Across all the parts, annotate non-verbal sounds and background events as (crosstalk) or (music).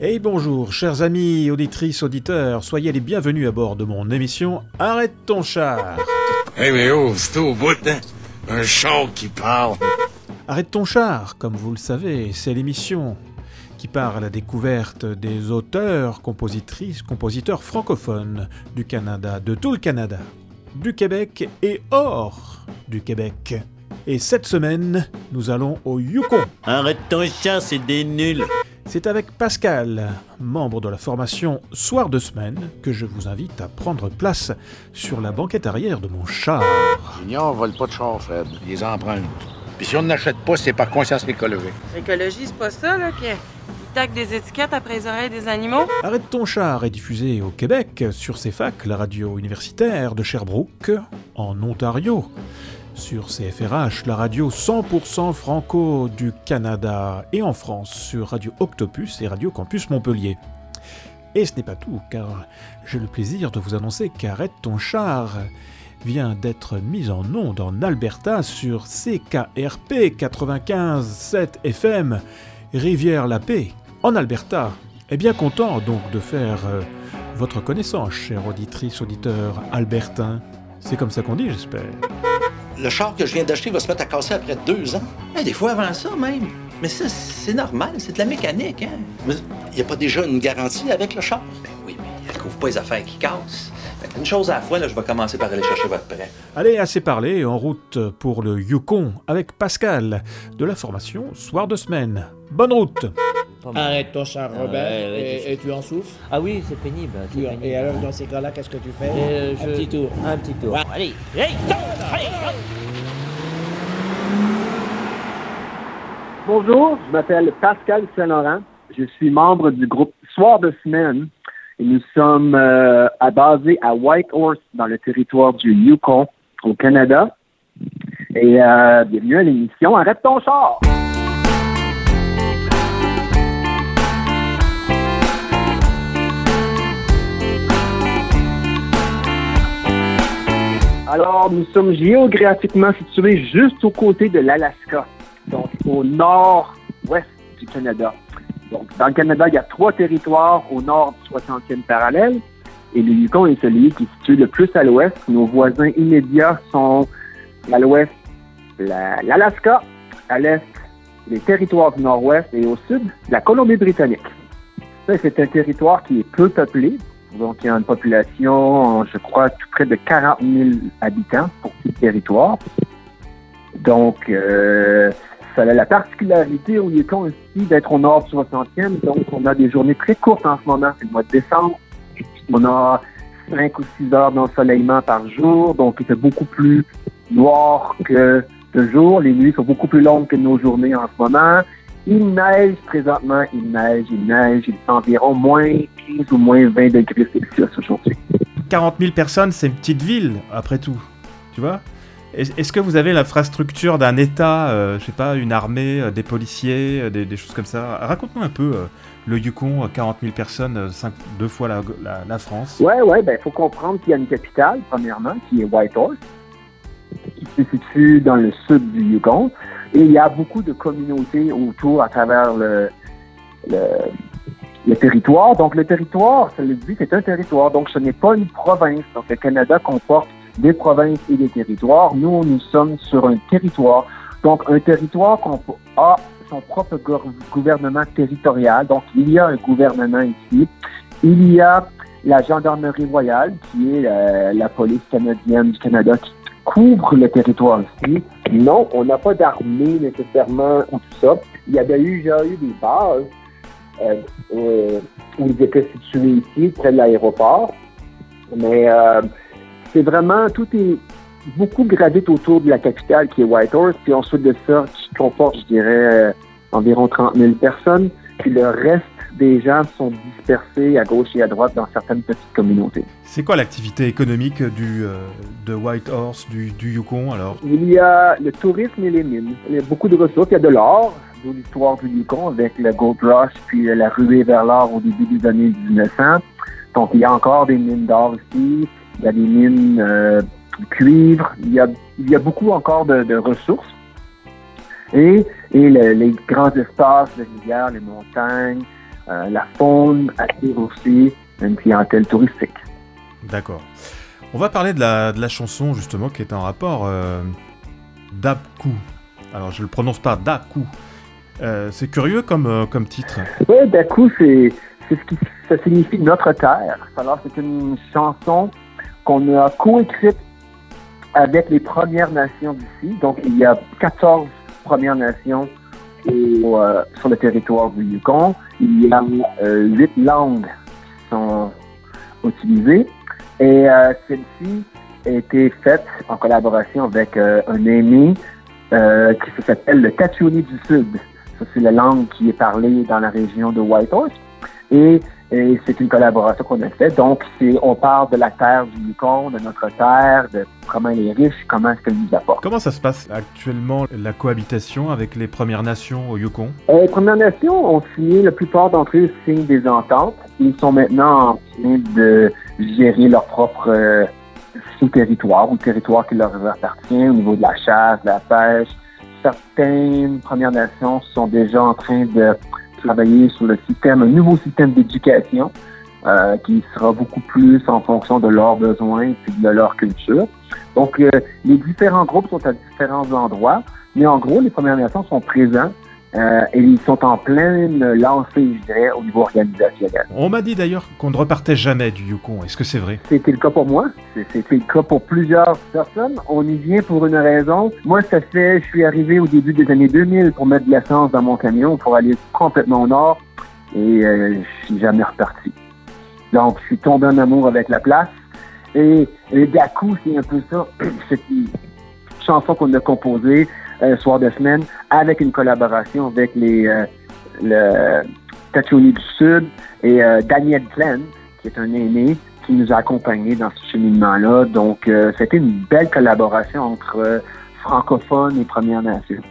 Et bonjour, chers amis, auditrices, auditeurs, soyez les bienvenus à bord de mon émission Arrête ton char. Eh mais oh, c'est au bout, hein? Un char qui parle. Arrête ton char, comme vous le savez, c'est l'émission qui part à la découverte des auteurs, compositrices, compositeurs francophones du Canada, de tout le Canada, du Québec et hors du Québec. Et cette semaine, nous allons au Yukon. Arrête ton chat, c'est des nuls. C'est avec Pascal, membre de la formation Soir de semaine, que je vous invite à prendre place sur la banquette arrière de mon char. Junior vole pas de char, Fred. Il les emprunte. Puis si on n'achète pas, c'est par conscience écologique. L'écologie, c'est pas ça, là, qui tac des étiquettes après les oreilles des animaux? Arrête ton char est diffusé au Québec sur CFAC, la radio universitaire de Sherbrooke, en Ontario sur CFRH, la radio 100% franco du Canada, et en France sur Radio Octopus et Radio Campus Montpellier. Et ce n'est pas tout, car j'ai le plaisir de vous annoncer qu'Arrête ton char vient d'être mise en onde en Alberta sur CKRP 95.7 FM, Rivière-la-Paix, en Alberta. Et bien content donc de faire euh, votre connaissance, chère auditrice, auditeur albertain. C'est comme ça qu'on dit, j'espère le char que je viens d'acheter va se mettre à casser après deux ans. Eh, des fois avant ça même. Mais ça, c'est normal, c'est de la mécanique, hein? Il n'y a pas déjà une garantie avec le char? Ben oui, mais elle couvre pas les affaires qui cassent. une chose à la fois, là, je vais commencer par aller chercher votre prêt. Allez, assez parlé, en route pour le Yukon avec Pascal de la formation Soir de semaine. Bonne route! Arrête ton char, Robert, et, tu en souffres Ah oui, c'est pénible, Et alors, dans ces cas-là, qu'est-ce que tu fais? Euh, Un petit tour. Un petit tour. Allez, Bonjour, je m'appelle Pascal Saint-Laurent. Je suis membre du groupe Soir de semaine et nous sommes euh, à basés à Whitehorse dans le territoire du Yukon au Canada. Et euh, bienvenue à l'émission Arrête ton char! Alors, nous sommes géographiquement situés juste aux côtés de l'Alaska, donc au nord-ouest du Canada. Donc, dans le Canada, il y a trois territoires au nord du 60e parallèle, et le Yukon est celui qui est situé le plus à l'ouest. Nos voisins immédiats sont à l'ouest l'Alaska, à l'est les territoires du nord-ouest et au sud la Colombie-Britannique. C'est un territoire qui est peu peuplé, donc, il y a une population, je crois, tout près de 40 000 habitants pour tout le territoire. Donc, euh, ça a la particularité au Yukon aussi d'être au nord du 60e. Donc, on a des journées très courtes en ce moment. C'est le mois de décembre. On a 5 ou 6 heures d'ensoleillement par jour. Donc, il fait beaucoup plus noir que de jour. Les nuits sont beaucoup plus longues que nos journées en ce moment. Il neige présentement, il neige, il neige, il est environ moins 15 ou moins 20 degrés Celsius aujourd'hui. 40 000 personnes, c'est une petite ville, après tout. Tu vois Est-ce que vous avez l'infrastructure d'un État, euh, je sais pas, une armée, euh, des policiers, euh, des, choses comme ça? Raconte-nous un peu le Yukon, 40 000 personnes, deux fois la, France. Ouais, ouais, ben il faut comprendre qu'il y a une capitale, premièrement, qui est Whitehorse, qui se situe dans le sud du Yukon. Et il y a beaucoup de communautés autour à travers le, le, territoire. Donc, le territoire, ça le dit, c'est un territoire. Donc, ce n'est pas une province. Donc, le Canada comporte des provinces et des territoires. Nous, nous sommes sur un territoire. Donc, un territoire a son propre gouvernement territorial. Donc, il y a un gouvernement ici. Il y a la gendarmerie royale, qui est la, la police canadienne du Canada, couvre le territoire ici. Non, on n'a pas d'armée nécessairement ou tout ça. Il y avait eu, eu des bases euh, euh, où ils étaient situés ici, près de l'aéroport. Mais euh, c'est vraiment, tout est beaucoup gravite autour de la capitale qui est Whitehorse, puis ensuite de ça, qui comporte, je dirais, environ 30 000 personnes. Puis le reste des gens sont dispersés à gauche et à droite dans certaines petites communautés. C'est quoi l'activité économique du, euh, de Whitehorse, du, du Yukon alors? Il y a le tourisme et les mines. Il y a beaucoup de ressources. Il y a de l'or, d'où l'histoire du Yukon avec le Gold Rush puis la ruée vers l'or au début des années 1900. Donc il y a encore des mines d'or ici. Il y a des mines euh, de cuivre. Il y a, il y a beaucoup encore de, de ressources. Et, et les grands espaces, les rivières, les montagnes, la faune attire aussi une clientèle touristique. D'accord. On va parler de la, de la chanson justement qui est en rapport euh, Dabku. Alors je le prononce pas Daku. Euh, c'est curieux comme, euh, comme titre. Oui, Daku, c'est ce qui ça signifie notre terre. Alors c'est une chanson qu'on a coécrite avec les Premières Nations d'ici. Donc il y a 14 Premières Nations euh, sur le territoire du Yukon. Il y a huit langues qui sont utilisées. Et euh, celle-ci a été faite en collaboration avec euh, un euh, qui s'appelle le Tachoni du Sud. Ça, c'est la langue qui est parlée dans la région de Whitehorse. Et, et c'est une collaboration qu'on a faite. Donc, c'est, on parle de la terre du Yukon, de notre terre, de comment elle est riche, comment est-ce qu'elle nous apporte. Comment ça se passe actuellement, la cohabitation avec les Premières Nations au Yukon? les Premières Nations ont signé, la plupart d'entre eux signent des ententes. Ils sont maintenant en train de gérer leur propre euh, sous-territoire ou territoire qui leur appartient au niveau de la chasse, de la pêche. Certaines Premières Nations sont déjà en train de travailler sur le système, un nouveau système d'éducation euh, qui sera beaucoup plus en fonction de leurs besoins et de leur culture. Donc, euh, les différents groupes sont à différents endroits, mais en gros, les Premières Nations sont présents euh, et ils sont en pleine lancée, je dirais, au niveau organisationnel. On m'a dit d'ailleurs qu'on ne repartait jamais du Yukon. Est-ce que c'est vrai? C'était le cas pour moi. C'était le cas pour plusieurs personnes. On y vient pour une raison. Moi, ça fait, je suis arrivé au début des années 2000 pour mettre de l'essence dans mon camion pour aller complètement au nord et euh, je suis jamais reparti. Donc, je suis tombé en amour avec la place. Et, et Daku, c'est un peu ça. (clears throat) C'est une chanson qu'on a composée euh, soir de semaine avec une collaboration avec les euh, le du Sud et euh, Daniel Glenn, qui est un aîné qui nous a accompagnés dans ce cheminement-là. Donc, c'était une belle collaboration entre francophones et Premières Nations.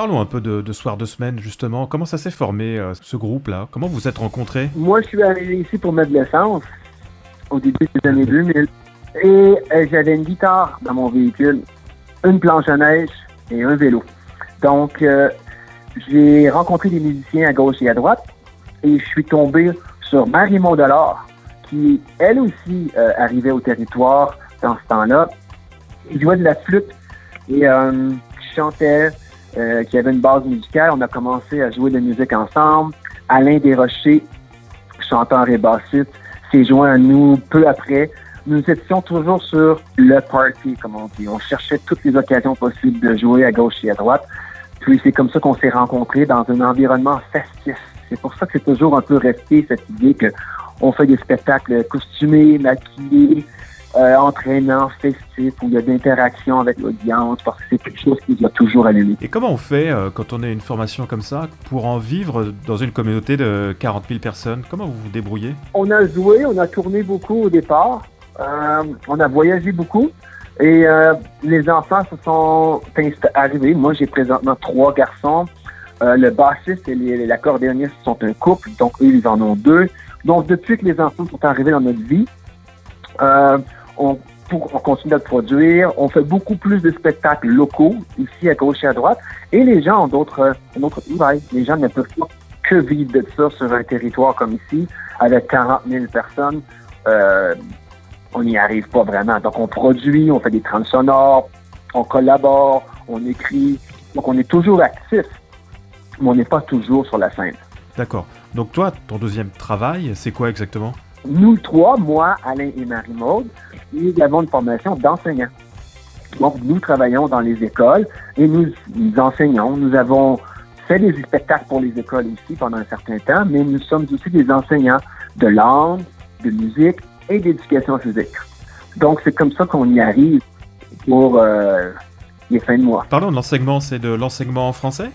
Parlons un peu de, de Soir de Semaine, justement. Comment ça s'est formé, euh, ce groupe-là? Comment vous êtes rencontrés? Moi, je suis arrivé ici pour de l'essence au début des années 2000. Et euh, j'avais une guitare dans mon véhicule, une planche à neige et un vélo. Donc, euh, j'ai rencontré des musiciens à gauche et à droite et je suis tombé sur Marie Mondelard, qui, elle aussi, arrivait au territoire dans ce temps-là. Il jouait de la flûte et chantait, euh, qui avait une base musicale. On a commencé à jouer de la musique ensemble. Alain Desrochers, chanteur et bassiste, s'est joint à nous peu après. Nous étions toujours sur le party, comme on dit. On cherchait toutes les occasions possibles de jouer à gauche et à droite. Puis c'est comme ça qu'on s'est rencontrés dans un environnement festif. C'est pour ça que c'est toujours un peu resté cette idée que on fait des spectacles costumés, maquillés, euh, entraînants, festifs, où il y a d'interaction avec l'audience, parce que c'est quelque chose qui nous a toujours allumé. Et comment on fait, euh, quand on a une formation comme ça, pour en vivre dans une communauté de 40 000 personnes? Comment vous vous débrouillez? On a joué, on a tourné beaucoup au départ, euh, on a voyagé beaucoup, et euh, les enfants se sont arrivés. Moi, j'ai présentement trois garçons. Le bassiste et l'accordéoniste sont un couple, donc eux, ils en ont deux. Donc, depuis que les enfants sont arrivés dans notre vie, euh, on, continue de produire. On fait beaucoup plus de spectacles locaux, ici à gauche et à droite. Et les gens ont d'autres d'autres travail. Les gens ne peuvent pas que vivre de ça sur un territoire comme ici, avec 40 000 personnes. Euh, on n'y arrive pas vraiment. Donc, on produit, on fait des trames sonores, on collabore, on écrit. Donc, on est toujours actif, mais on n'est pas toujours sur la scène. D'accord. Donc toi, ton deuxième travail, c'est quoi exactement? Nous trois, moi, Alain et Marie-Maude, nous avons une formation d'enseignants. Donc, nous travaillons dans les écoles et nous, nous enseignons. Nous avons fait des spectacles pour les écoles ici pendant un certain temps, mais nous sommes aussi des enseignants de langue, de musique et d'éducation physique. Donc, c'est comme ça qu'on y arrive pour euh, les fins de mois. Pardon, l'enseignement, c'est de l'enseignement en français?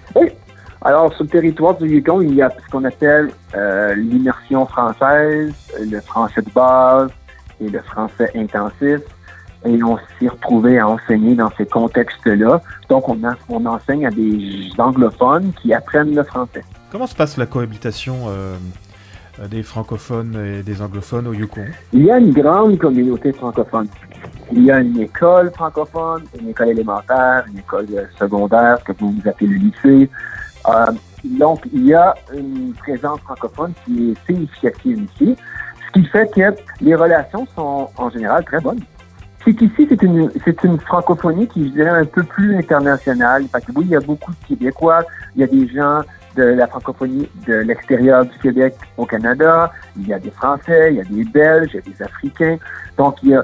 Alors, sur le territoire du Yukon, il y a ce qu'on appelle euh, l'immersion française, le français de base et le français intensif. Et on s'y retrouvait à enseigner dans ces contextes-là. Donc, on, en- on enseigne à des anglophones qui apprennent le français. Comment se passe la cohabitation euh, des francophones et des anglophones au Yukon? Il y a une grande communauté francophone. Il y a une école francophone, une école élémentaire, une école secondaire, ce que vous appelez le lycée. Euh, donc, il y a une présence francophone qui est significative ici, ce qui fait que les relations sont en général très bonnes. C'est qu'ici, c'est une, francophonie qui, je dirais, un peu plus internationale. Parce que oui, il y a beaucoup de Québécois, il y a des gens de la francophonie de l'extérieur du Québec au Canada, il y a des Français, il y a des Belges, il y a des Africains. Donc, il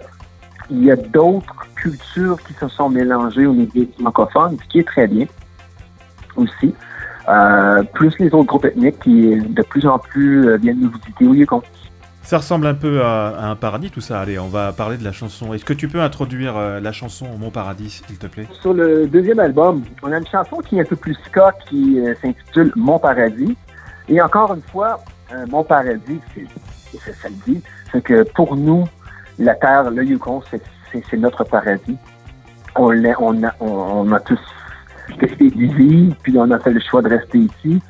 y a d'autres cultures qui se sont mélangées au niveau francophone, ce qui est très bien aussi. Euh, plus les autres groupes ethniques qui, de plus en plus, euh, viennent nous visiter au Yukon. Ça ressemble un peu à, à un paradis tout ça. Allez, on va parler de la chanson. Est-ce que tu peux introduire euh, la chanson Mon Paradis, s'il te plaît? Sur le deuxième album, on a une chanson qui est un peu plus ska, qui euh, s'intitule Mon Paradis. Et encore une fois, Mon Paradis, c'est, ça le dit, c'est que pour nous, la Terre, le Yukon, c'est, notre paradis. On, on, a, on, on a tous d'y vivre, puis on a fait le choix de rester ici.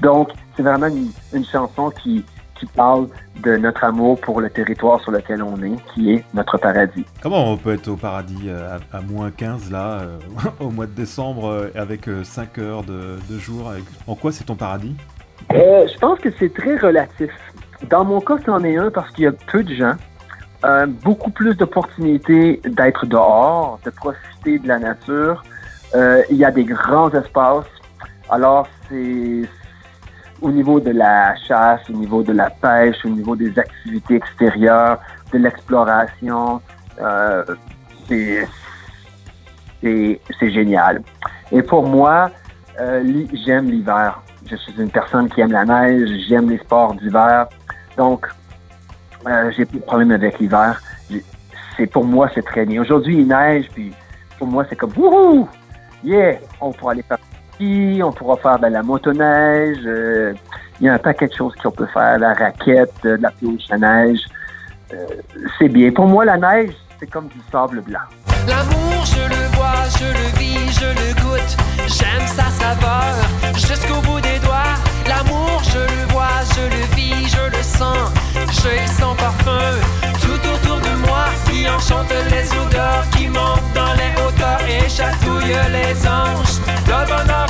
Donc, c'est vraiment une, une chanson qui, qui parle de notre amour pour le territoire sur lequel on est, qui est notre paradis. Comment on peut être au paradis euh, à, à moins 15 là, euh, (laughs) au mois de décembre, euh, avec 5 heures de, de jour avec- En quoi c'est ton paradis? Je pense que c'est très relatif. Dans mon cas, c'en est un parce qu'il y a peu de gens, beaucoup plus d'opportunités d'être dehors, de profiter de la nature. Euh, il y a des grands espaces. Alors, c'est au niveau de la chasse, au niveau de la pêche, au niveau des activités extérieures, de l'exploration. Euh, c'est génial. Et pour moi, euh, j'aime l'hiver. Je suis une personne qui aime la neige, j'aime les sports d'hiver. Donc, euh, j'ai pas de problème avec l'hiver. C'est pour moi, c'est très bien. Aujourd'hui, il neige, puis pour moi, c'est comme wouhou! Yeah! On pourra aller faire ski, on pourra faire de la motoneige. euh, il y a un paquet de choses qu'on peut faire, la raquette, euh, de la pioche à neige. Euh, c'est bien. Pour moi, la neige, c'est comme du sable blanc. L'amour, je le vois, je le vis, je le goûte. J'aime sa saveur jusqu'au bout des doigts. L'amour, je le vois, je le vis, je le sens. J'ai son parfum tout autour de moi qui enchante les odeurs, qui montent dans les hauteurs et chatouille les anges. Le bonheur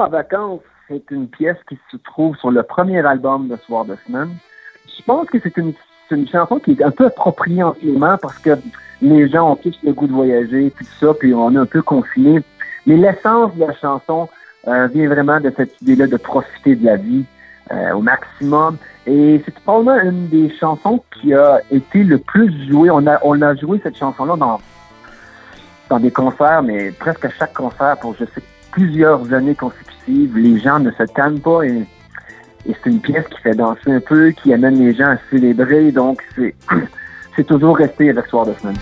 en vacances, c'est une pièce qui se trouve sur le premier album de Soir de semaine. Je pense que c'est une, une chanson qui est un peu appropriée en ce moment parce que les gens ont tous le goût de voyager, tout ça, puis on est un peu confinés. Mais l'essence de la chanson euh, vient vraiment de cette idée-là de profiter de la vie euh, au maximum. Et c'est probablement une des chansons qui a été le plus jouée. On a, on a joué cette chanson-là dans, dans des concerts, mais presque à chaque concert pour, je sais, plusieurs années consécutives. Les gens ne se calment pas et, et c'est une pièce qui fait danser un peu, qui amène les gens à célébrer. Donc, c'est, (clears throat) c'est toujours resté avec Soir de semaine.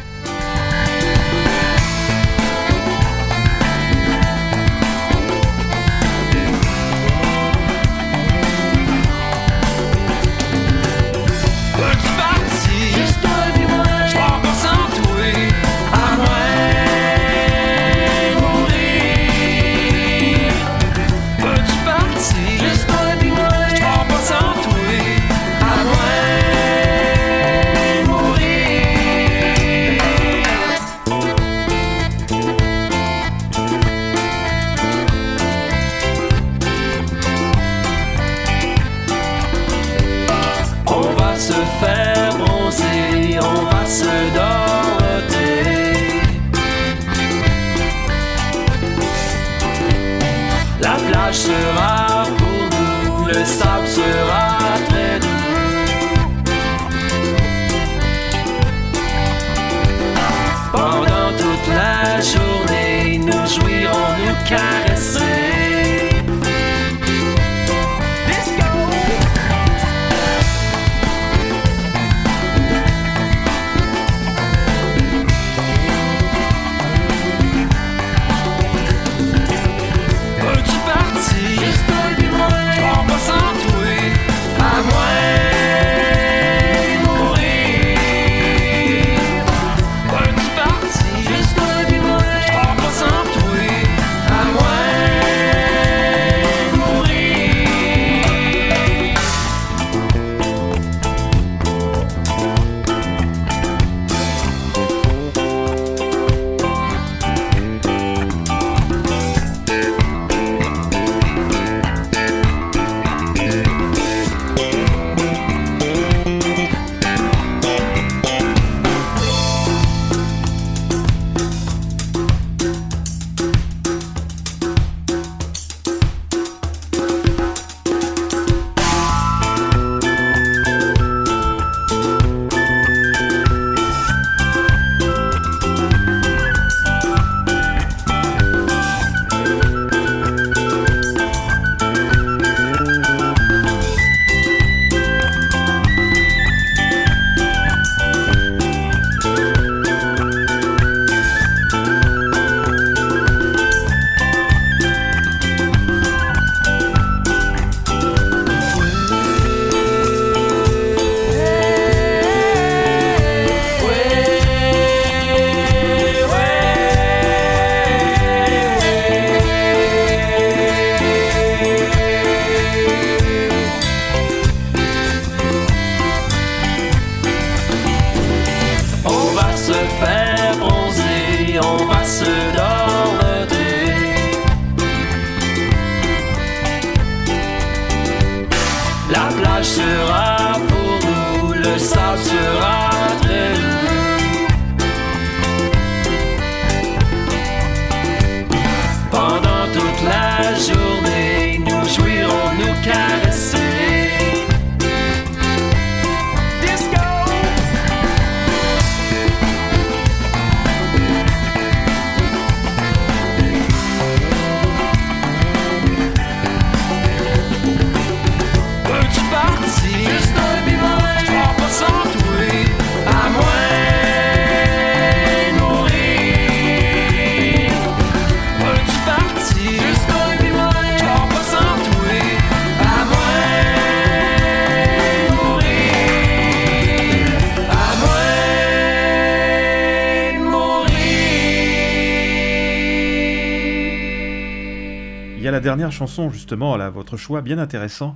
Dernière chanson, justement, là, votre choix bien intéressant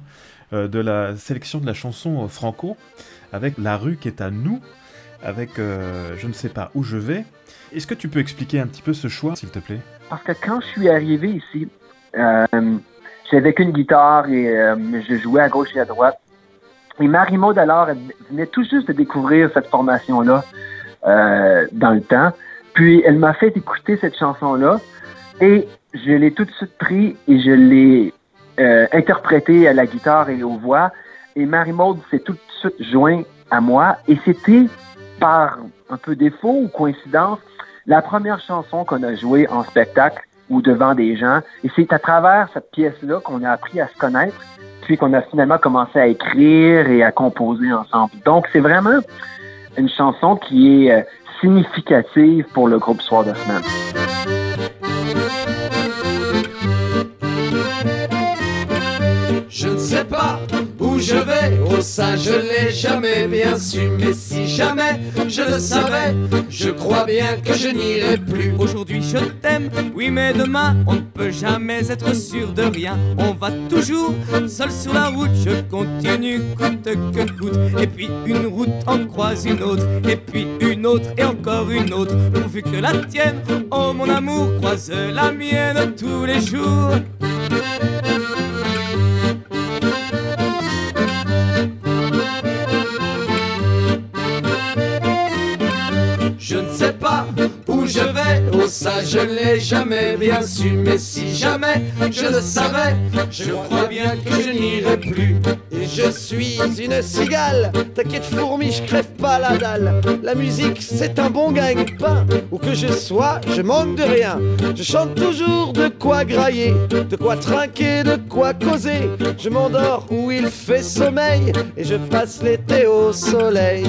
euh, de la sélection de la chanson euh, franco, avec La rue qui est à nous, avec euh, Je ne sais pas où je vais. Est-ce que tu peux expliquer un petit peu ce choix, s'il te plaît? Parce que quand je suis arrivé ici, euh, j'avais qu'une guitare et je jouais à gauche et à droite. Et Marie-Maud, alors, elle venait tout juste de découvrir cette formation-là dans le temps. Puis elle m'a fait écouter cette chanson-là et je l'ai tout de suite pris et je l'ai euh, interprétée à la guitare et aux voix. Et Marie-Maud s'est tout de suite joint à moi et c'était par un peu défaut ou coïncidence la première chanson qu'on a jouée en spectacle ou devant des gens. Et c'est à travers cette pièce-là qu'on a appris à se connaître, puis qu'on a finalement commencé à écrire et à composer ensemble. Donc, c'est vraiment une chanson qui est euh, significative pour le groupe Soir de semaine. Pas où je vais, oh ça je l'ai jamais bien su, mais si jamais je le savais, je crois bien que je n'irai plus. Aujourd'hui je t'aime, oui mais demain on ne peut jamais être sûr de rien. On va toujours seul sur la route, je continue coûte que coûte. Et puis une route en croise une autre, et puis une autre et encore une autre. Pourvu que la tienne, oh mon amour, croise la mienne tous les jours. Ça je l'ai jamais bien su Mais si jamais je le savais Je crois bien que je n'irai plus. Et je suis une cigale T'inquiète fourmi, je crève pas la dalle. La musique c'est un bon gagne-pain Où que je sois, je manque de rien. Je chante toujours de quoi grailler De quoi trinquer, de quoi causer. Je m'endors où il fait sommeil Et je passe l'été au soleil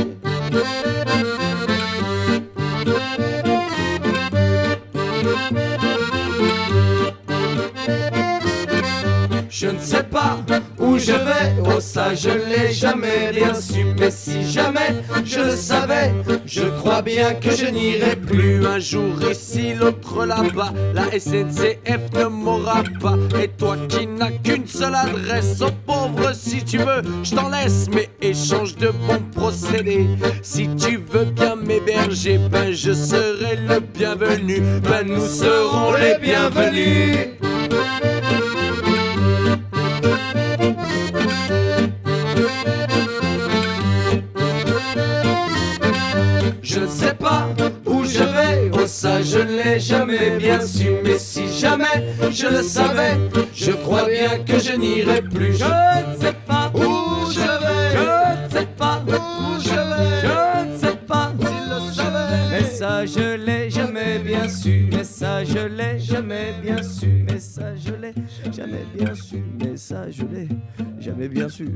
ne sais pas où je vais, oh ça je l'ai jamais bien su, mais si jamais je le savais, je crois bien que je n'irai plus. Un jour ici, l'autre là-bas, la SNCF ne m'aura pas. Et toi qui n'as qu'une seule adresse, oh pauvre si tu veux, je t'en laisse, mais échange de bons procédés. Si tu veux bien m'héberger, ben je serai le bienvenu, ben nous serons les bienvenus. Pas où je vais, oh ça je ne l'ai jamais bien su, mais si jamais je le savais, je crois bien que je n'irai plus. Je ne sais pas où je vais, je ne sais pas où je vais, je ne sais pas s'il le savait. Mais ça je l'ai jamais bien su, mais ça je l'ai jamais bien su, mais ça je l'ai jamais bien su, mais ça je l'ai jamais bien su.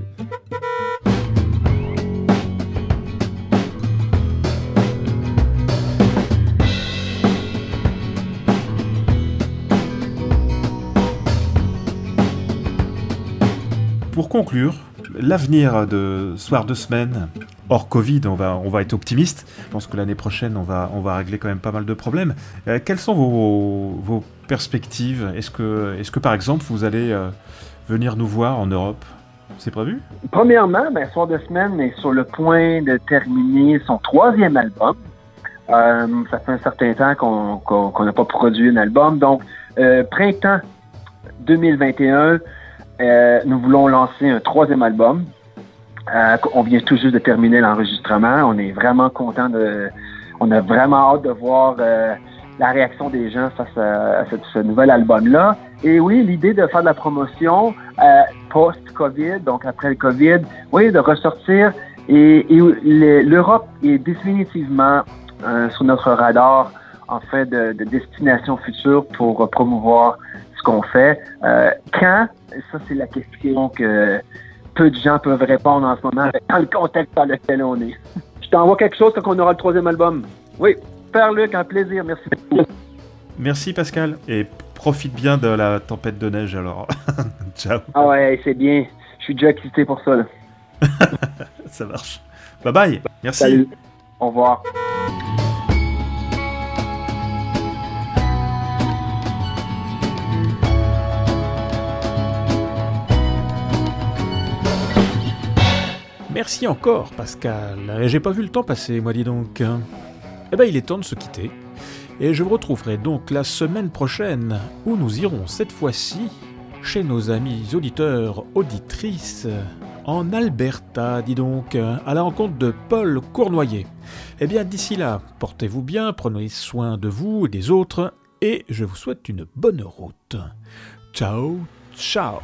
Pour conclure, l'avenir de Soir de Semaine, hors Covid, on va, on va être optimiste. Je pense que l'année prochaine, on va, on va régler quand même pas mal de problèmes. Euh, quelles sont vos, vos perspectives? Est-ce que, est que, par exemple, vous allez euh, venir nous voir en Europe? C'est prévu? Premièrement, ben, Soir de Semaine est sur le point de terminer son troisième album. Euh, ça fait un certain temps qu'on n'a pas produit un album. Donc, printemps 2021, euh, nous voulons lancer un troisième album. Euh, on vient tout juste de terminer l'enregistrement. On est vraiment content de. On a vraiment hâte de voir euh, la réaction des gens face à, ce nouvel album-là. Et oui, l'idée de faire de la promotion post-COVID, donc après le COVID, oui, de ressortir. Et, et le- l'Europe est définitivement sur notre radar en fait de destination future pour promouvoir ce qu'on fait. Euh, quand, ça c'est la question que peu de gens peuvent répondre en ce moment dans le contexte dans lequel on est. Je t'envoie quelque chose quand on aura le troisième album. Oui, Père Luc, un plaisir, merci. Merci Pascal, et profite bien de la tempête de neige alors. (laughs) Ciao, Ah ouais, c'est bien. Je suis déjà excité pour ça. là. (laughs) ça marche. Bye bye, merci. Salut. Au revoir. Merci encore, Pascal. Et J'ai pas vu le temps passer, moi dis donc. Eh ben, il est temps de se quitter. Et je vous retrouverai donc la semaine prochaine, où nous irons cette fois-ci chez nos amis auditeurs, auditrices, en Alberta, dis donc, à la rencontre de Paul Cournoyer. Eh bien, d'ici là, portez-vous bien, prenez soin de vous et des autres, et je vous souhaite une bonne route. Ciao, ciao